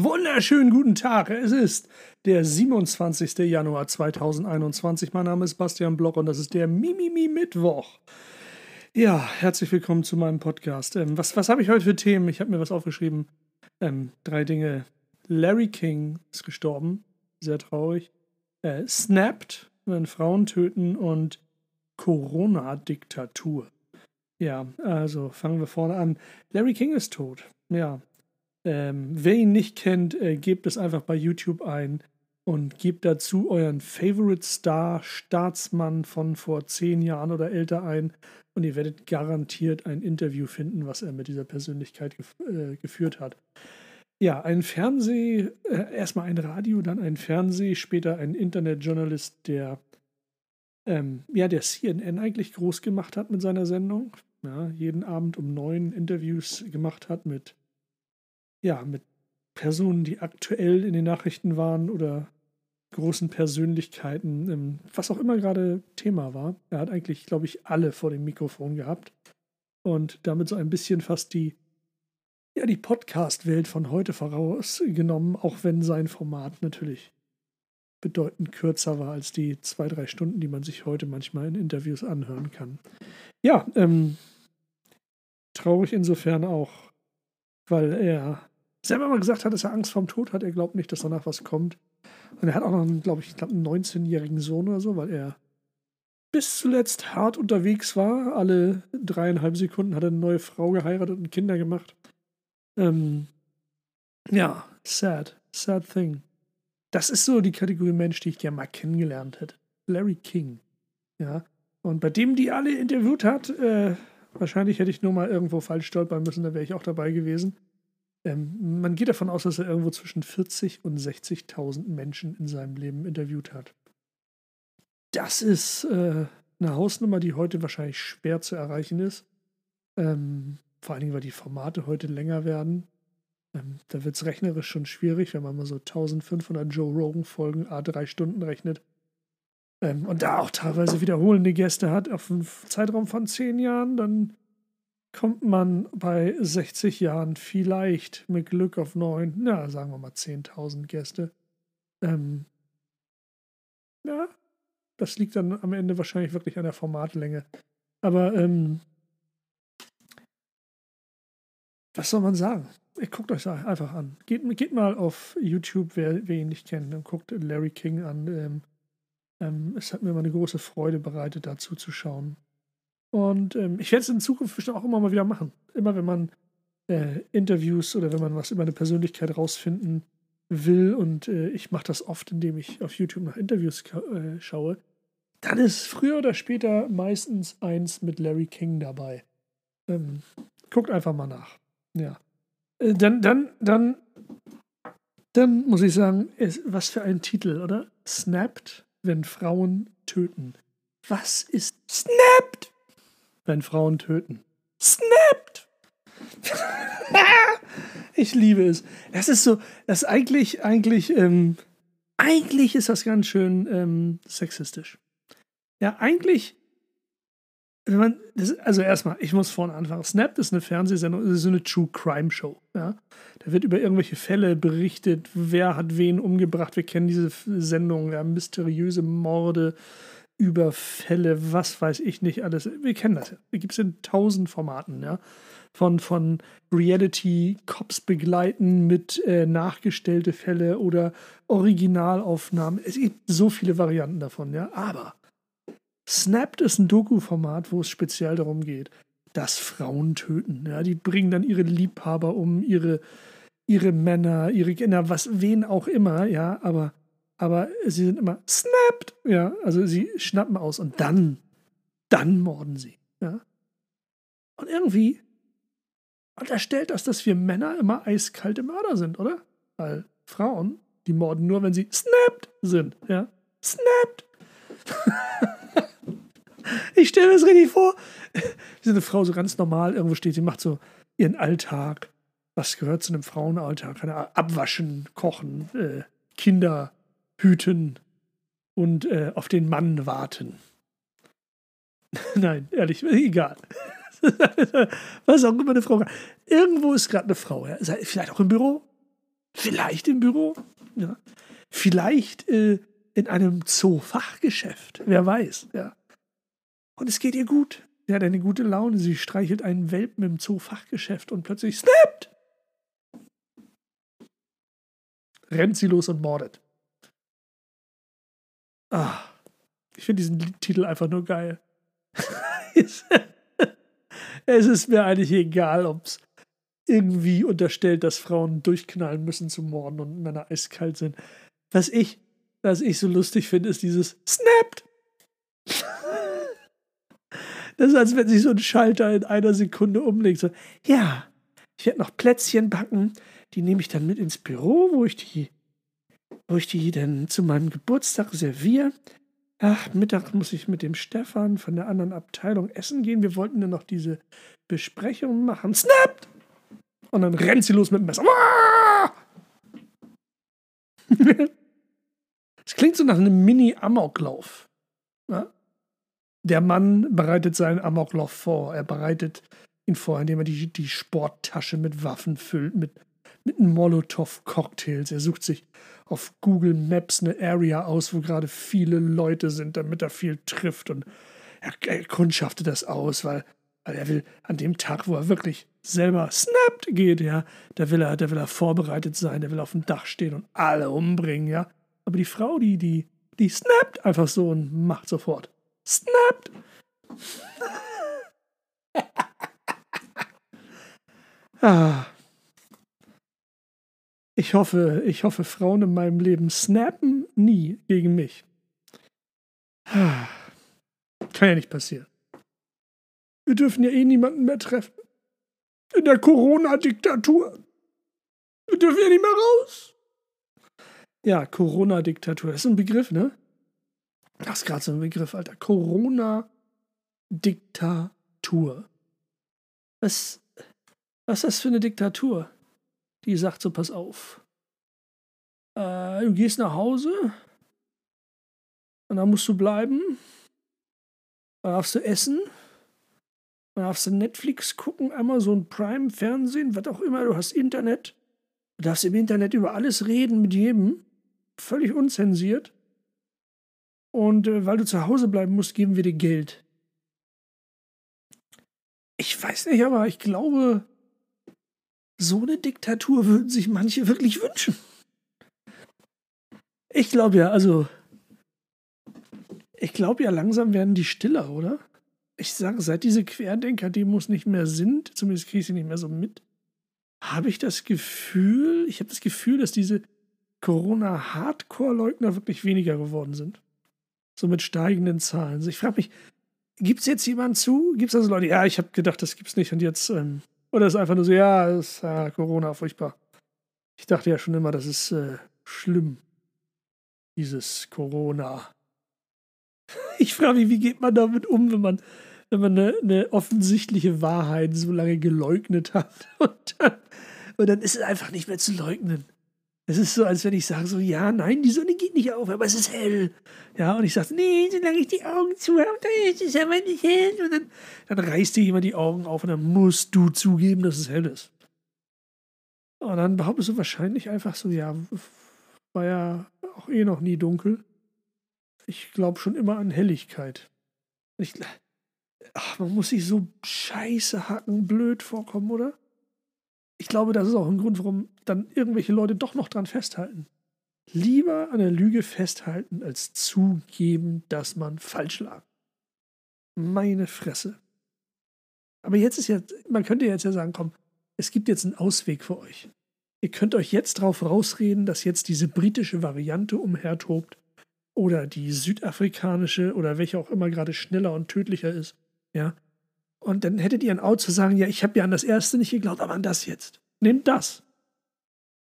Wunderschönen guten Tag. Es ist der 27. Januar 2021. Mein Name ist Bastian Block und das ist der Mimimi Mittwoch. Ja, herzlich willkommen zu meinem Podcast. Ähm, was was habe ich heute für Themen? Ich habe mir was aufgeschrieben. Ähm, drei Dinge. Larry King ist gestorben. Sehr traurig. Äh, snapped, wenn Frauen töten und Corona-Diktatur. Ja, also fangen wir vorne an. Larry King ist tot. Ja, ähm, wer ihn nicht kennt, äh, gebt es einfach bei YouTube ein und gebt dazu euren Favorite Star, Staatsmann von vor zehn Jahren oder älter ein und ihr werdet garantiert ein Interview finden, was er mit dieser Persönlichkeit gef äh, geführt hat. Ja, ein Fernseh, äh, erstmal ein Radio, dann ein Fernseh, später ein Internetjournalist, der ähm, ja, der CNN eigentlich groß gemacht hat mit seiner Sendung. Ja, jeden Abend um neun Interviews gemacht hat mit ja, mit Personen, die aktuell in den Nachrichten waren oder großen Persönlichkeiten, ähm, was auch immer gerade Thema war. Er hat eigentlich, glaube ich, alle vor dem Mikrofon gehabt und damit so ein bisschen fast die, ja, die Podcast-Welt von heute vorausgenommen, auch wenn sein Format natürlich bedeutend kürzer war als die zwei, drei Stunden, die man sich heute manchmal in Interviews anhören kann. Ja, ähm, traurig insofern auch, weil er selber mal gesagt hat, dass er Angst vorm Tod hat. Er glaubt nicht, dass danach was kommt. Und er hat auch noch, einen, glaube ich, glaub, einen 19-jährigen Sohn oder so, weil er bis zuletzt hart unterwegs war. Alle dreieinhalb Sekunden hat er eine neue Frau geheiratet und Kinder gemacht. Ähm, ja, sad. Sad thing. Das ist so die Kategorie Mensch, die ich gerne mal kennengelernt hätte. Larry King. Ja. Und bei dem, die alle interviewt hat, äh, wahrscheinlich hätte ich nur mal irgendwo falsch stolpern müssen, da wäre ich auch dabei gewesen. Ähm, man geht davon aus, dass er irgendwo zwischen 40 und 60.000 Menschen in seinem Leben interviewt hat. Das ist äh, eine Hausnummer, die heute wahrscheinlich schwer zu erreichen ist. Ähm, vor allen Dingen, weil die Formate heute länger werden. Ähm, da wird es rechnerisch schon schwierig, wenn man mal so 1500 Joe Rogan-Folgen a drei Stunden rechnet. Ähm, und da auch teilweise wiederholende Gäste hat auf einen Zeitraum von zehn Jahren, dann kommt man bei 60 Jahren vielleicht mit Glück auf neun, ja, sagen wir mal 10.000 Gäste. Ähm, ja, das liegt dann am Ende wahrscheinlich wirklich an der Formatlänge. Aber ähm, was soll man sagen? Guckt euch das einfach an. Geht, geht mal auf YouTube, wer, wer ihn nicht kennt, dann guckt Larry King an. Ähm, ähm, es hat mir immer eine große Freude bereitet, dazu zu schauen. Und ähm, ich werde es in Zukunft auch immer mal wieder machen. Immer wenn man äh, Interviews oder wenn man was über eine Persönlichkeit rausfinden will und äh, ich mache das oft, indem ich auf YouTube nach Interviews äh, schaue, dann ist früher oder später meistens eins mit Larry King dabei. Ähm, guckt einfach mal nach. Ja. Äh, dann, dann, dann, dann muss ich sagen, ist, was für ein Titel, oder? Snapped, wenn Frauen töten. Was ist Snapped? Wenn Frauen töten. Snapped! ich liebe es. Das ist so, das ist eigentlich, eigentlich, ähm, eigentlich ist das ganz schön ähm, sexistisch. Ja, eigentlich, wenn man, das, also erstmal, ich muss vorne anfangen. Snapped ist eine Fernsehsendung, ist so eine True Crime Show. Ja? Da wird über irgendwelche Fälle berichtet, wer hat wen umgebracht. Wir kennen diese Sendung, ja, mysteriöse Morde, Überfälle, was weiß ich nicht alles. Wir kennen das ja. Gibt es in tausend Formaten, ja. Von, von Reality-Cops begleiten mit äh, nachgestellte Fälle oder Originalaufnahmen. Es gibt so viele Varianten davon, ja. Aber Snapped ist ein Doku-Format, wo es speziell darum geht, dass Frauen töten. Ja, die bringen dann ihre Liebhaber um, ihre, ihre Männer, ihre Kinder, was, wen auch immer, ja, aber aber sie sind immer snapped, ja, also sie schnappen aus und dann, dann morden sie, ja. Und irgendwie unterstellt das, dass wir Männer immer eiskalte Mörder sind, oder? Weil Frauen, die morden nur, wenn sie snapped sind, ja. Snapped! ich stelle mir das richtig vor. Wie eine Frau so ganz normal irgendwo steht, sie macht so ihren Alltag. Was gehört zu einem Frauenalltag? Abwaschen, kochen, äh, Kinder hüten und äh, auf den Mann warten. Nein, ehrlich, egal. Was auch immer eine Frau. Irgendwo ist gerade eine Frau. Ja? Vielleicht auch im Büro. Vielleicht im Büro. Ja. Vielleicht äh, in einem Zoofachgeschäft. Wer weiß. Ja. Und es geht ihr gut. Sie hat eine gute Laune. Sie streichelt einen Welpen im Zoofachgeschäft und plötzlich snappt. Rennt sie los und mordet. Ah, ich finde diesen Titel einfach nur geil. es ist mir eigentlich egal, ob es irgendwie unterstellt, dass Frauen durchknallen müssen zu morden und Männer eiskalt sind. Was ich, was ich so lustig finde, ist dieses Snapped. Das ist, als wenn sich so ein Schalter in einer Sekunde umlegt. So, ja, ich werde noch Plätzchen backen. Die nehme ich dann mit ins Büro, wo ich die, wo ich die dann zu meinem Geburtstag serviere. Ach, Mittag muss ich mit dem Stefan von der anderen Abteilung essen gehen. Wir wollten dann noch diese Besprechung machen. Snapped! Und dann rennt sie los mit dem Messer. Es klingt so nach einem Mini-Amoklauf. Ja? Der Mann bereitet seinen Amoklauf vor. Er bereitet ihn vor, indem er die, die Sporttasche mit Waffen füllt, mit, mit Molotow-Cocktails. Er sucht sich auf Google Maps eine Area aus, wo gerade viele Leute sind, damit er viel trifft. Und er, er kundschaftet das aus, weil, weil er will an dem Tag, wo er wirklich selber snappt geht, ja, da will er, da will er vorbereitet sein, der will auf dem Dach stehen und alle umbringen, ja. Aber die Frau, die, die, die snappt einfach so und macht sofort. Snapped! ah. Ich hoffe, ich hoffe, Frauen in meinem Leben snappen nie gegen mich. Kann ja nicht passieren. Wir dürfen ja eh niemanden mehr treffen. In der Corona-Diktatur. Wir dürfen ja nicht mehr raus. Ja, Corona-Diktatur, das ist ein Begriff, ne? Das ist gerade so ein Begriff, Alter. Corona-Diktatur. Was, was ist das für eine Diktatur? Die sagt so, pass auf. Äh, du gehst nach Hause und dann musst du bleiben. Dann darfst du essen. Dann darfst du Netflix gucken, Amazon Prime, Fernsehen, was auch immer. Du hast Internet. Du darfst im Internet über alles reden mit jedem. Völlig unzensiert. Und äh, weil du zu Hause bleiben musst, geben wir dir Geld. Ich weiß nicht, aber ich glaube, so eine Diktatur würden sich manche wirklich wünschen. Ich glaube ja, also, ich glaube ja, langsam werden die stiller, oder? Ich sage, seit diese Querdenker-Demos nicht mehr sind, zumindest kriege ich sie nicht mehr so mit, habe ich das Gefühl, ich habe das Gefühl, dass diese Corona-Hardcore-Leugner wirklich weniger geworden sind so mit steigenden Zahlen. Also ich frage mich, gibt es jetzt jemanden zu? Gibt es also Leute, ja, ich habe gedacht, das gibt es nicht und jetzt, ähm, oder ist einfach nur so, ja, ist äh, Corona, furchtbar. Ich dachte ja schon immer, das ist äh, schlimm, dieses Corona. Ich frage mich, wie geht man damit um, wenn man, wenn man eine, eine offensichtliche Wahrheit so lange geleugnet hat und dann, und dann ist es einfach nicht mehr zu leugnen. Es ist so, als wenn ich sage so, ja, nein, die Sonne geht nicht auf, aber es ist hell. Ja, und ich sage, nee, solange ich die Augen zu habe, dann ist es aber nicht hell. Und dann, dann reißt dir jemand die Augen auf und dann musst du zugeben, dass es hell ist. Und dann behauptest du wahrscheinlich einfach so, ja, war ja auch eh noch nie dunkel. Ich glaube schon immer an Helligkeit. Ich, ach, man muss sich so scheiße hacken, blöd vorkommen, oder? Ich glaube, das ist auch ein Grund, warum dann irgendwelche Leute doch noch dran festhalten. Lieber an der Lüge festhalten, als zugeben, dass man falsch lag. Meine Fresse. Aber jetzt ist ja, man könnte jetzt ja sagen, komm, es gibt jetzt einen Ausweg für euch. Ihr könnt euch jetzt drauf rausreden, dass jetzt diese britische Variante umhertobt oder die südafrikanische oder welche auch immer gerade schneller und tödlicher ist. Ja, und dann hättet ihr ein Out zu sagen, ja, ich habe ja an das erste nicht geglaubt, aber an das jetzt. Nehmt das.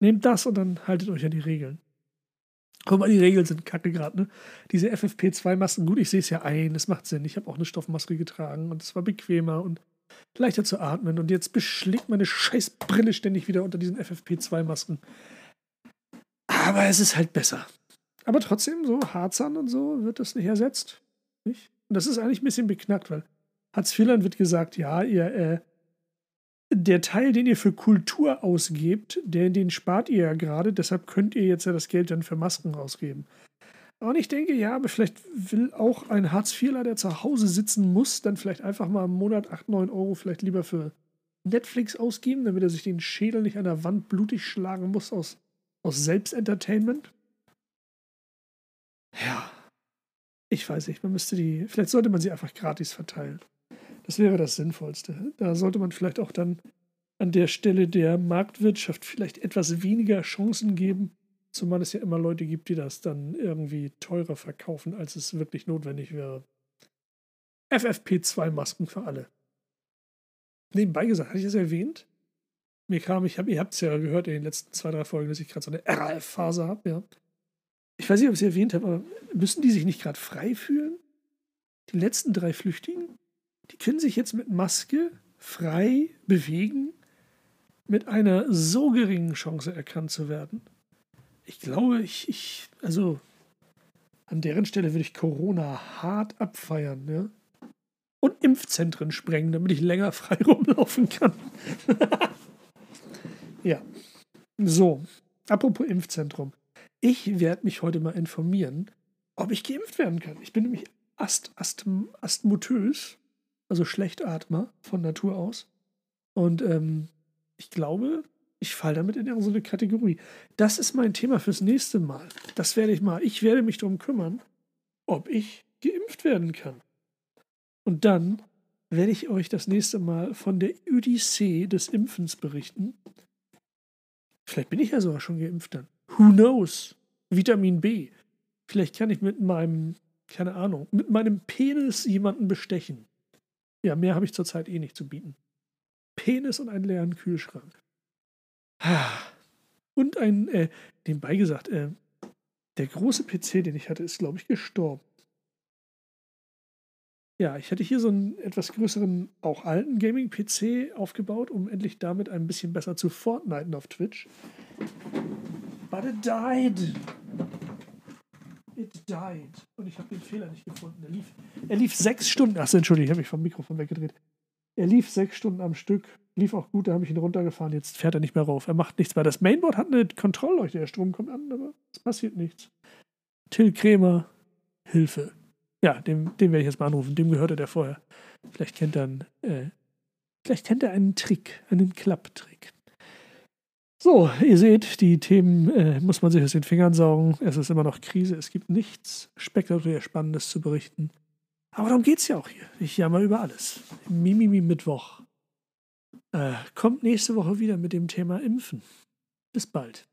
Nehmt das und dann haltet euch an die Regeln. Guck mal, die Regeln sind kacke gerade, ne? Diese FFP2-Masken, gut, ich sehe es ja ein, es macht Sinn. Ich habe auch eine Stoffmaske getragen und es war bequemer und leichter zu atmen. Und jetzt beschlägt meine scheiß Brille ständig wieder unter diesen FFP2-Masken. Aber es ist halt besser. Aber trotzdem, so Harzern und so wird das nicht ersetzt. Nicht? Und das ist eigentlich ein bisschen beknackt, weil Hartz IV wird gesagt, ja, ihr, äh, der Teil, den ihr für Kultur ausgebt, der, den spart ihr ja gerade, deshalb könnt ihr jetzt ja das Geld dann für Masken ausgeben. Und ich denke, ja, aber vielleicht will auch ein Hartz-IVler, der zu Hause sitzen muss, dann vielleicht einfach mal im Monat 8, 9 Euro vielleicht lieber für Netflix ausgeben, damit er sich den Schädel nicht an der Wand blutig schlagen muss aus, aus Selbstentertainment. Ja. Ich weiß nicht, man müsste die, vielleicht sollte man sie einfach gratis verteilen. Das wäre das Sinnvollste. Da sollte man vielleicht auch dann an der Stelle der Marktwirtschaft vielleicht etwas weniger Chancen geben, zumal es ja immer Leute gibt, die das dann irgendwie teurer verkaufen, als es wirklich notwendig wäre. FFP2-Masken für alle. Nebenbei gesagt, hatte ich das erwähnt? Mir kam, ich hab, ihr habt es ja gehört in den letzten zwei, drei Folgen, dass ich gerade so eine RAF-Phase habe, ja. Ich weiß nicht, ob ich es erwähnt habe, aber müssen die sich nicht gerade frei fühlen? Die letzten drei Flüchtigen? Die können sich jetzt mit Maske frei bewegen, mit einer so geringen Chance erkannt zu werden. Ich glaube, ich, ich also an deren Stelle würde ich Corona hart abfeiern, ja. Und Impfzentren sprengen, damit ich länger frei rumlaufen kann. ja. So, apropos Impfzentrum. Ich werde mich heute mal informieren, ob ich geimpft werden kann. Ich bin nämlich Ast, Asthm, Asthmatös also Schlechtatmer von Natur aus. Und ähm, ich glaube, ich falle damit in so eine Kategorie. Das ist mein Thema fürs nächste Mal. Das werde ich mal. Ich werde mich darum kümmern, ob ich geimpft werden kann. Und dann werde ich euch das nächste Mal von der Odyssee des Impfens berichten. Vielleicht bin ich ja sogar schon geimpft dann. Who knows? Vitamin B. Vielleicht kann ich mit meinem, keine Ahnung, mit meinem Penis jemanden bestechen. Ja, mehr habe ich zurzeit eh nicht zu bieten. Penis und einen leeren Kühlschrank. Und ein, äh, nebenbei gesagt, äh, der große PC, den ich hatte, ist, glaube ich, gestorben. Ja, ich hatte hier so einen etwas größeren, auch alten Gaming-PC aufgebaut, um endlich damit ein bisschen besser zu Fortniten auf Twitch. But it died. It died. Und ich habe den Fehler nicht gefunden. Er lief, er lief sechs Stunden. Achso, Entschuldigung, ich habe mich vom Mikrofon weggedreht. Er lief sechs Stunden am Stück. Lief auch gut, da habe ich ihn runtergefahren. Jetzt fährt er nicht mehr rauf. Er macht nichts mehr. Das Mainboard hat eine Kontrollleuchte. Der Strom kommt an, aber es passiert nichts. Till Krämer, Hilfe. Ja, dem, den werde ich jetzt mal anrufen. Dem gehörte der vorher. Vielleicht kennt er einen, äh, vielleicht kennt er einen Trick, einen Klapptrick. So, ihr seht, die Themen äh, muss man sich aus den Fingern saugen. Es ist immer noch Krise. Es gibt nichts spektakulär Spannendes zu berichten. Aber darum geht es ja auch hier. Ich jammer über alles. Mimimi Mittwoch. Äh, kommt nächste Woche wieder mit dem Thema Impfen. Bis bald.